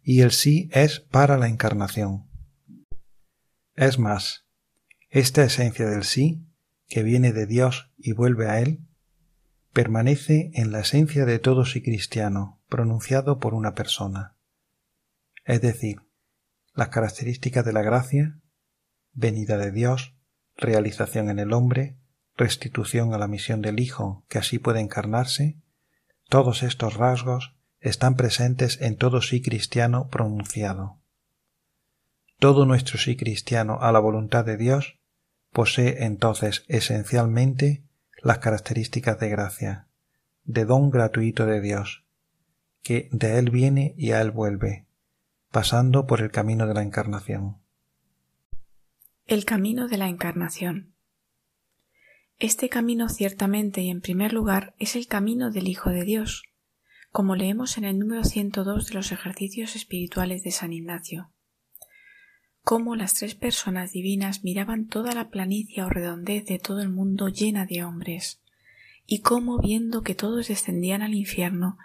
Y el sí es para la encarnación. Es más, esta esencia del sí, que viene de Dios y vuelve a Él, permanece en la esencia de todo sí cristiano, pronunciado por una persona es decir, las características de la gracia, venida de Dios, realización en el hombre, restitución a la misión del Hijo que así puede encarnarse, todos estos rasgos están presentes en todo sí cristiano pronunciado. Todo nuestro sí cristiano a la voluntad de Dios posee entonces esencialmente las características de gracia, de don gratuito de Dios, que de Él viene y a Él vuelve, pasando por el camino de la encarnación. El camino de la encarnación. Este camino ciertamente y en primer lugar es el camino del Hijo de Dios, como leemos en el número 102 de los ejercicios espirituales de San Ignacio. Cómo las tres personas divinas miraban toda la planicie o redondez de todo el mundo llena de hombres, y cómo viendo que todos descendían al infierno,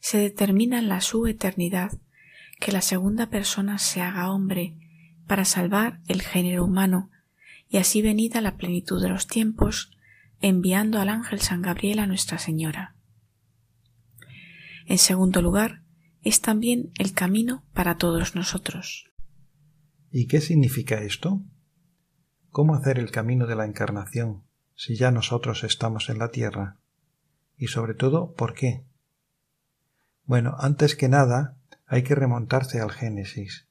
se determina la su eternidad que la segunda persona se haga hombre para salvar el género humano y así venida la plenitud de los tiempos, enviando al ángel San Gabriel a Nuestra Señora. En segundo lugar, es también el camino para todos nosotros. ¿Y qué significa esto? ¿Cómo hacer el camino de la encarnación si ya nosotros estamos en la tierra? Y sobre todo, ¿por qué? Bueno, antes que nada, hay que remontarse al Génesis.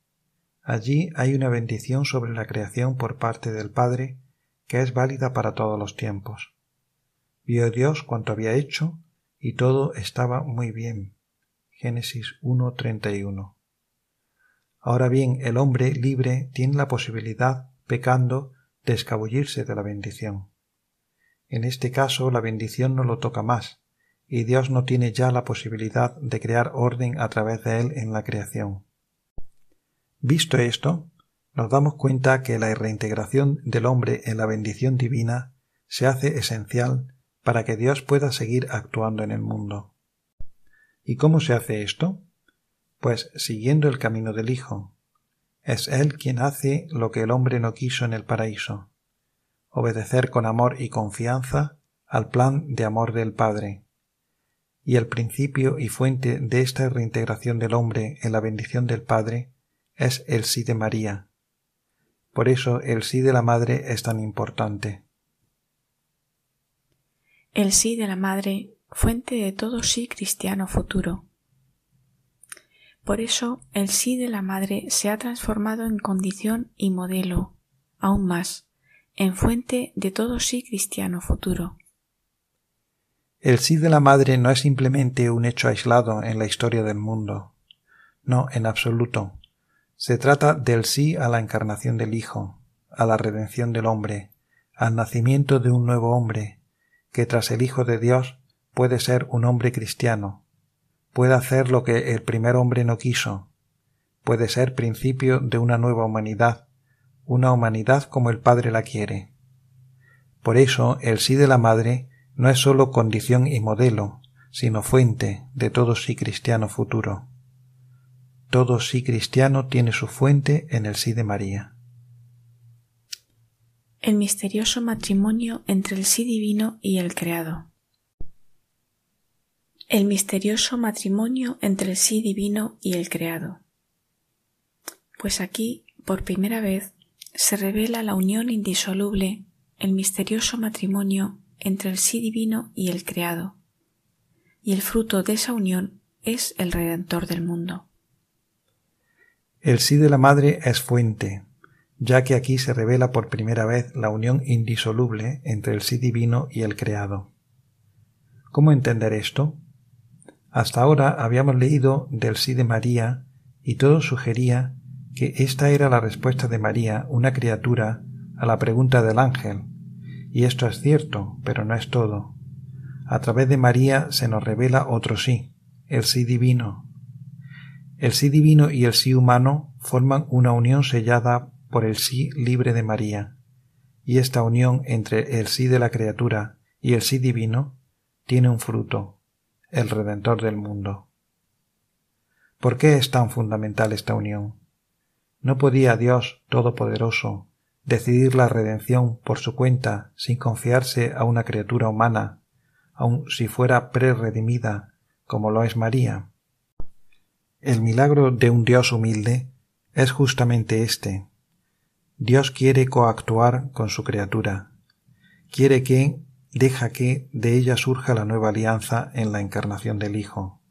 Allí hay una bendición sobre la creación por parte del Padre que es válida para todos los tiempos. Vio Dios cuanto había hecho y todo estaba muy bien. Génesis 1.31. Ahora bien, el hombre libre tiene la posibilidad, pecando, de escabullirse de la bendición. En este caso la bendición no lo toca más, y Dios no tiene ya la posibilidad de crear orden a través de él en la creación. Visto esto, nos damos cuenta que la reintegración del hombre en la bendición divina se hace esencial para que Dios pueda seguir actuando en el mundo. ¿Y cómo se hace esto? Pues siguiendo el camino del Hijo. Es Él quien hace lo que el hombre no quiso en el paraíso, obedecer con amor y confianza al plan de amor del Padre. Y el principio y fuente de esta reintegración del hombre en la bendición del Padre es el sí de María. Por eso el sí de la Madre es tan importante. El sí de la Madre, fuente de todo sí cristiano futuro. Por eso el sí de la Madre se ha transformado en condición y modelo, aún más, en fuente de todo sí cristiano futuro. El sí de la Madre no es simplemente un hecho aislado en la historia del mundo. No, en absoluto. Se trata del sí a la encarnación del Hijo, a la redención del hombre, al nacimiento de un nuevo hombre, que tras el Hijo de Dios puede ser un hombre cristiano, puede hacer lo que el primer hombre no quiso, puede ser principio de una nueva humanidad, una humanidad como el Padre la quiere. Por eso el sí de la Madre no es sólo condición y modelo, sino fuente de todo sí cristiano futuro. Todo sí cristiano tiene su fuente en el sí de María. El misterioso matrimonio entre el sí divino y el creado. El misterioso matrimonio entre el sí divino y el creado. Pues aquí, por primera vez, se revela la unión indisoluble, el misterioso matrimonio entre el sí divino y el creado, y el fruto de esa unión es el Redentor del mundo. El sí de la Madre es fuente, ya que aquí se revela por primera vez la unión indisoluble entre el sí divino y el creado. ¿Cómo entender esto? Hasta ahora habíamos leído del sí de María y todo sugería que esta era la respuesta de María, una criatura, a la pregunta del ángel. Y esto es cierto, pero no es todo. A través de María se nos revela otro sí, el sí divino. El sí divino y el sí humano forman una unión sellada por el sí libre de María, y esta unión entre el sí de la criatura y el sí divino tiene un fruto, el Redentor del mundo. ¿Por qué es tan fundamental esta unión? ¿No podía Dios Todopoderoso decidir la redención por su cuenta sin confiarse a una criatura humana, aun si fuera preredimida, como lo es María? El milagro de un Dios humilde es justamente este, Dios quiere coactuar con su criatura. Quiere que, deja que de ella surja la nueva alianza en la encarnación del Hijo.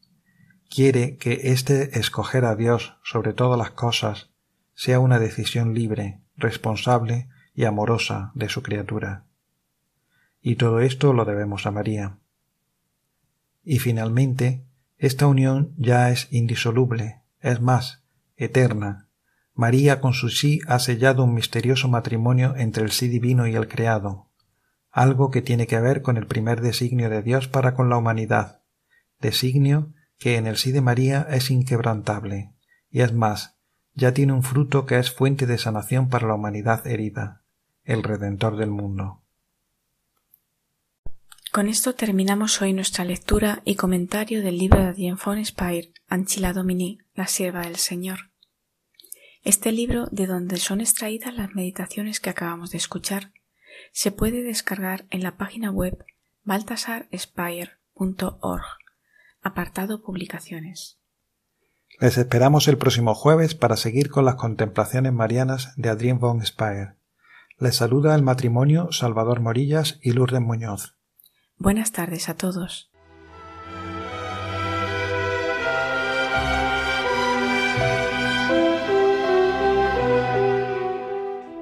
Quiere que este escoger a Dios sobre todas las cosas sea una decisión libre, responsable y amorosa de su criatura. Y todo esto lo debemos a María. Y finalmente, esta unión ya es indisoluble, es más, eterna, María con su sí ha sellado un misterioso matrimonio entre el sí divino y el creado, algo que tiene que ver con el primer designio de Dios para con la humanidad, designio que en el sí de María es inquebrantable, y es más, ya tiene un fruto que es fuente de sanación para la humanidad herida, el Redentor del mundo. Con esto terminamos hoy nuestra lectura y comentario del libro de Adrien von Speyer, Anchila Domini, la sierva del Señor. Este libro, de donde son extraídas las meditaciones que acabamos de escuchar, se puede descargar en la página web baltasarspire.org, apartado Publicaciones. Les esperamos el próximo jueves para seguir con las contemplaciones marianas de Adrien von Speyer. Les saluda el matrimonio Salvador Morillas y Lourdes Muñoz. Buenas tardes a todos.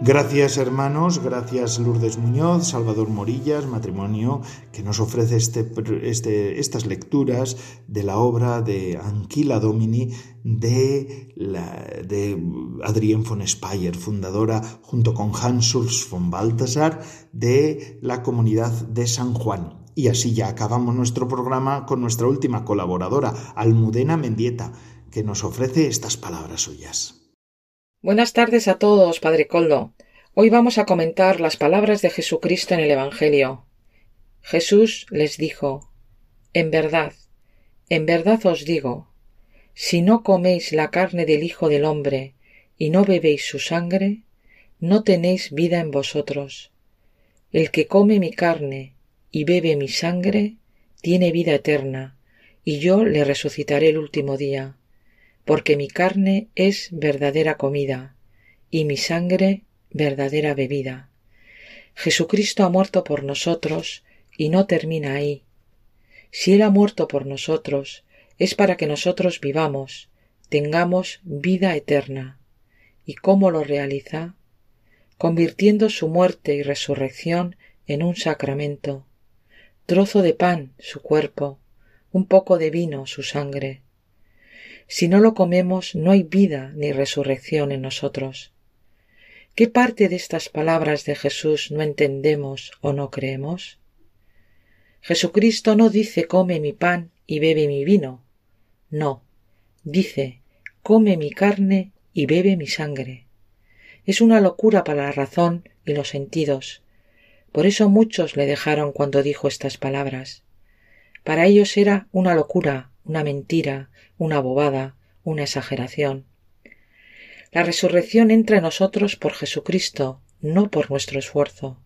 Gracias hermanos, gracias Lourdes Muñoz, Salvador Morillas, matrimonio, que nos ofrece este, este, estas lecturas de la obra de Anquila Domini de, la, de Adrienne von Speyer, fundadora junto con Hans Urs von Balthasar de la comunidad de San Juan. Y así ya acabamos nuestro programa con nuestra última colaboradora, Almudena Mendieta, que nos ofrece estas palabras suyas. Buenas tardes a todos, Padre Coldo. Hoy vamos a comentar las palabras de Jesucristo en el Evangelio. Jesús les dijo En verdad, en verdad os digo, Si no coméis la carne del Hijo del hombre y no bebéis su sangre, no tenéis vida en vosotros. El que come mi carne y bebe mi sangre, tiene vida eterna, y yo le resucitaré el último día, porque mi carne es verdadera comida, y mi sangre verdadera bebida. Jesucristo ha muerto por nosotros, y no termina ahí. Si Él ha muerto por nosotros, es para que nosotros vivamos, tengamos vida eterna. ¿Y cómo lo realiza? Convirtiendo su muerte y resurrección en un sacramento, trozo de pan su cuerpo, un poco de vino su sangre. Si no lo comemos no hay vida ni resurrección en nosotros. ¿Qué parte de estas palabras de Jesús no entendemos o no creemos? Jesucristo no dice come mi pan y bebe mi vino. No, dice come mi carne y bebe mi sangre. Es una locura para la razón y los sentidos, por eso muchos le dejaron cuando dijo estas palabras. Para ellos era una locura, una mentira, una bobada, una exageración. La resurrección entra en nosotros por Jesucristo, no por nuestro esfuerzo.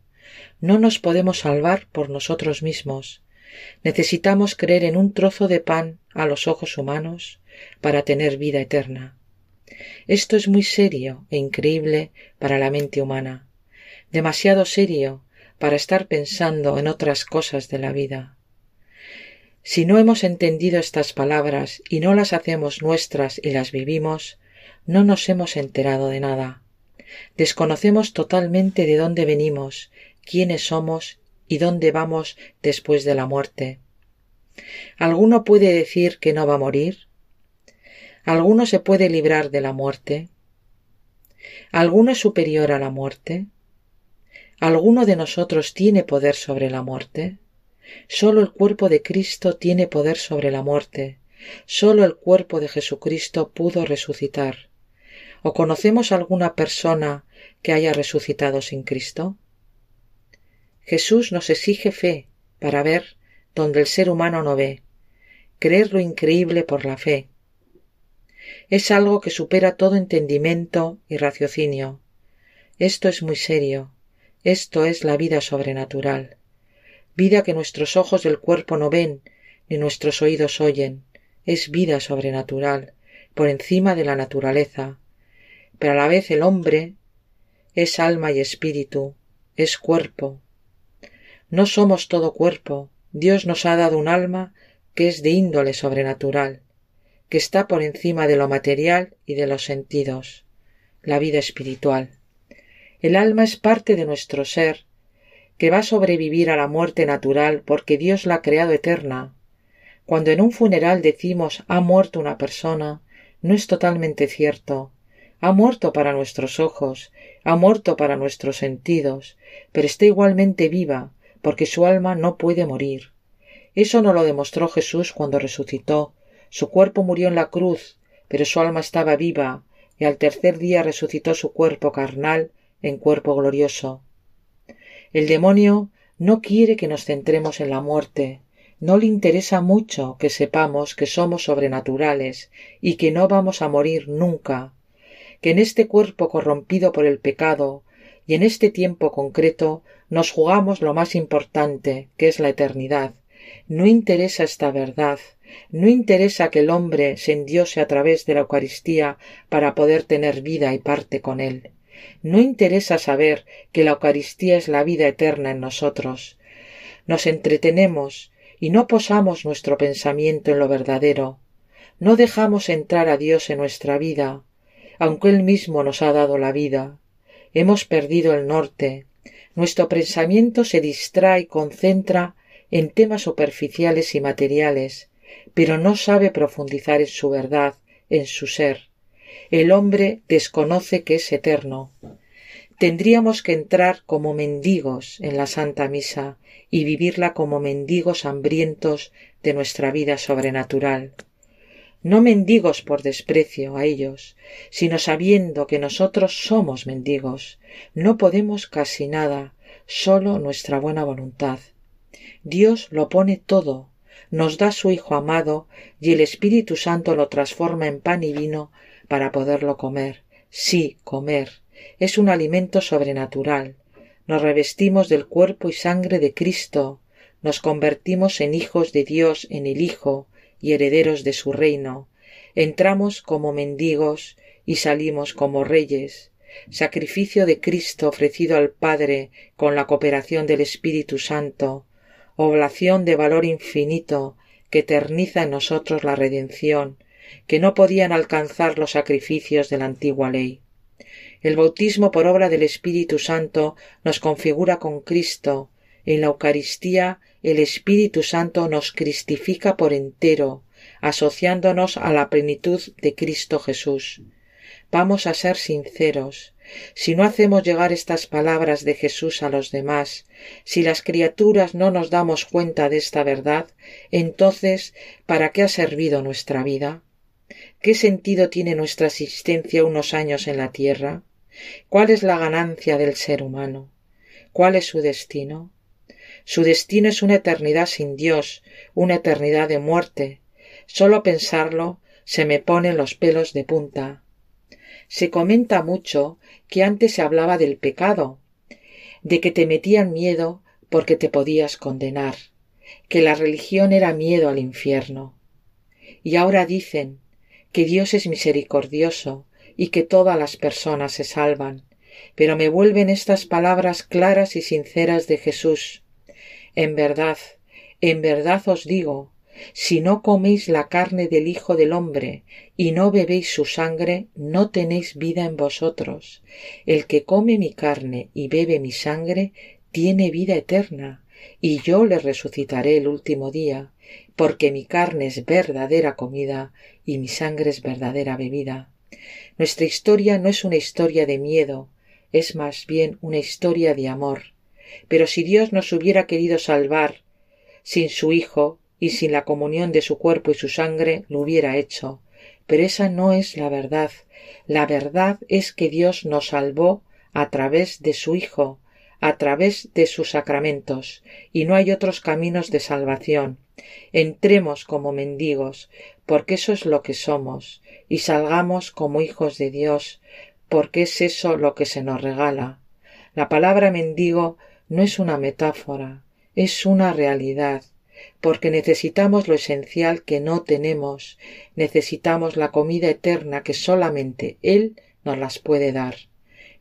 No nos podemos salvar por nosotros mismos. Necesitamos creer en un trozo de pan a los ojos humanos para tener vida eterna. Esto es muy serio e increíble para la mente humana, demasiado serio para estar pensando en otras cosas de la vida. Si no hemos entendido estas palabras y no las hacemos nuestras y las vivimos, no nos hemos enterado de nada. Desconocemos totalmente de dónde venimos, quiénes somos y dónde vamos después de la muerte. ¿Alguno puede decir que no va a morir? ¿Alguno se puede librar de la muerte? ¿Alguno es superior a la muerte? ¿Alguno de nosotros tiene poder sobre la muerte? Solo el cuerpo de Cristo tiene poder sobre la muerte. Solo el cuerpo de Jesucristo pudo resucitar. ¿O conocemos alguna persona que haya resucitado sin Cristo? Jesús nos exige fe para ver donde el ser humano no ve, creer lo increíble por la fe. Es algo que supera todo entendimiento y raciocinio. Esto es muy serio. Esto es la vida sobrenatural, vida que nuestros ojos del cuerpo no ven, ni nuestros oídos oyen, es vida sobrenatural, por encima de la naturaleza, pero a la vez el hombre es alma y espíritu, es cuerpo. No somos todo cuerpo, Dios nos ha dado un alma que es de índole sobrenatural, que está por encima de lo material y de los sentidos, la vida espiritual. El alma es parte de nuestro ser, que va a sobrevivir a la muerte natural porque Dios la ha creado eterna. Cuando en un funeral decimos ha muerto una persona, no es totalmente cierto. Ha muerto para nuestros ojos, ha muerto para nuestros sentidos, pero está igualmente viva, porque su alma no puede morir. Eso no lo demostró Jesús cuando resucitó. Su cuerpo murió en la cruz, pero su alma estaba viva, y al tercer día resucitó su cuerpo carnal en cuerpo glorioso. El demonio no quiere que nos centremos en la muerte, no le interesa mucho que sepamos que somos sobrenaturales y que no vamos a morir nunca, que en este cuerpo corrompido por el pecado y en este tiempo concreto nos jugamos lo más importante, que es la eternidad. No interesa esta verdad, no interesa que el hombre se endiose a través de la Eucaristía para poder tener vida y parte con él. No interesa saber que la Eucaristía es la vida eterna en nosotros. Nos entretenemos y no posamos nuestro pensamiento en lo verdadero. No dejamos entrar a Dios en nuestra vida, aunque Él mismo nos ha dado la vida. Hemos perdido el norte. Nuestro pensamiento se distrae y concentra en temas superficiales y materiales, pero no sabe profundizar en su verdad, en su ser el hombre desconoce que es eterno. Tendríamos que entrar como mendigos en la Santa Misa y vivirla como mendigos hambrientos de nuestra vida sobrenatural. No mendigos por desprecio a ellos, sino sabiendo que nosotros somos mendigos, no podemos casi nada, sólo nuestra buena voluntad. Dios lo pone todo, nos da su Hijo amado y el Espíritu Santo lo transforma en pan y vino para poderlo comer. Sí, comer. Es un alimento sobrenatural. Nos revestimos del cuerpo y sangre de Cristo. Nos convertimos en hijos de Dios en el Hijo y herederos de su reino. Entramos como mendigos y salimos como reyes sacrificio de Cristo ofrecido al Padre con la cooperación del Espíritu Santo, oblación de valor infinito que eterniza en nosotros la redención, que no podían alcanzar los sacrificios de la antigua ley. El bautismo por obra del Espíritu Santo nos configura con Cristo. En la Eucaristía el Espíritu Santo nos cristifica por entero, asociándonos a la plenitud de Cristo Jesús. Vamos a ser sinceros. Si no hacemos llegar estas palabras de Jesús a los demás, si las criaturas no nos damos cuenta de esta verdad, entonces, ¿para qué ha servido nuestra vida? ¿Qué sentido tiene nuestra existencia unos años en la tierra? ¿Cuál es la ganancia del ser humano? ¿Cuál es su destino? Su destino es una eternidad sin Dios, una eternidad de muerte. Solo pensarlo se me ponen los pelos de punta. Se comenta mucho que antes se hablaba del pecado, de que te metían miedo porque te podías condenar, que la religión era miedo al infierno. Y ahora dicen que Dios es misericordioso y que todas las personas se salvan, pero me vuelven estas palabras claras y sinceras de Jesús. En verdad, en verdad os digo, si no coméis la carne del Hijo del hombre y no bebéis su sangre, no tenéis vida en vosotros. El que come mi carne y bebe mi sangre, tiene vida eterna, y yo le resucitaré el último día, porque mi carne es verdadera comida y mi sangre es verdadera bebida. Nuestra historia no es una historia de miedo, es más bien una historia de amor. Pero si Dios nos hubiera querido salvar sin su Hijo, y sin la comunión de su cuerpo y su sangre lo hubiera hecho. Pero esa no es la verdad. La verdad es que Dios nos salvó a través de su Hijo, a través de sus sacramentos, y no hay otros caminos de salvación. Entremos como mendigos, porque eso es lo que somos, y salgamos como hijos de Dios, porque es eso lo que se nos regala. La palabra mendigo no es una metáfora, es una realidad porque necesitamos lo esencial que no tenemos, necesitamos la comida eterna que solamente Él nos las puede dar.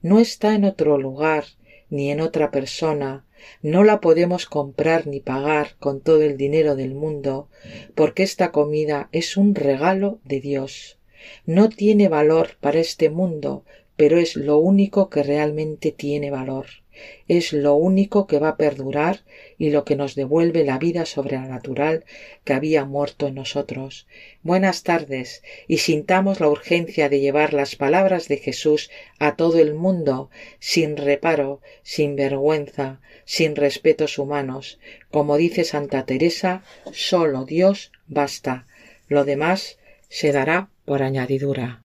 No está en otro lugar, ni en otra persona, no la podemos comprar ni pagar con todo el dinero del mundo, porque esta comida es un regalo de Dios. No tiene valor para este mundo, pero es lo único que realmente tiene valor es lo único que va a perdurar y lo que nos devuelve la vida sobrenatural que había muerto en nosotros. Buenas tardes y sintamos la urgencia de llevar las palabras de Jesús a todo el mundo sin reparo, sin vergüenza, sin respetos humanos. Como dice Santa Teresa, solo Dios basta. Lo demás se dará por añadidura.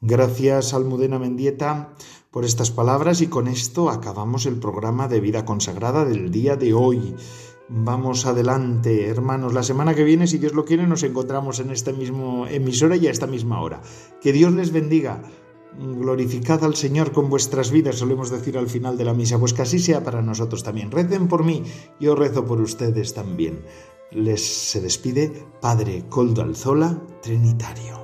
Gracias, Almudena Mendieta por estas palabras y con esto acabamos el programa de vida consagrada del día de hoy. Vamos adelante, hermanos. La semana que viene, si Dios lo quiere, nos encontramos en esta misma emisora y a esta misma hora. Que Dios les bendiga. Glorificad al Señor con vuestras vidas, solemos decir al final de la misa, pues que así sea para nosotros también. Recen por mí, yo rezo por ustedes también. Les se despide Padre Coldo Alzola, Trinitario.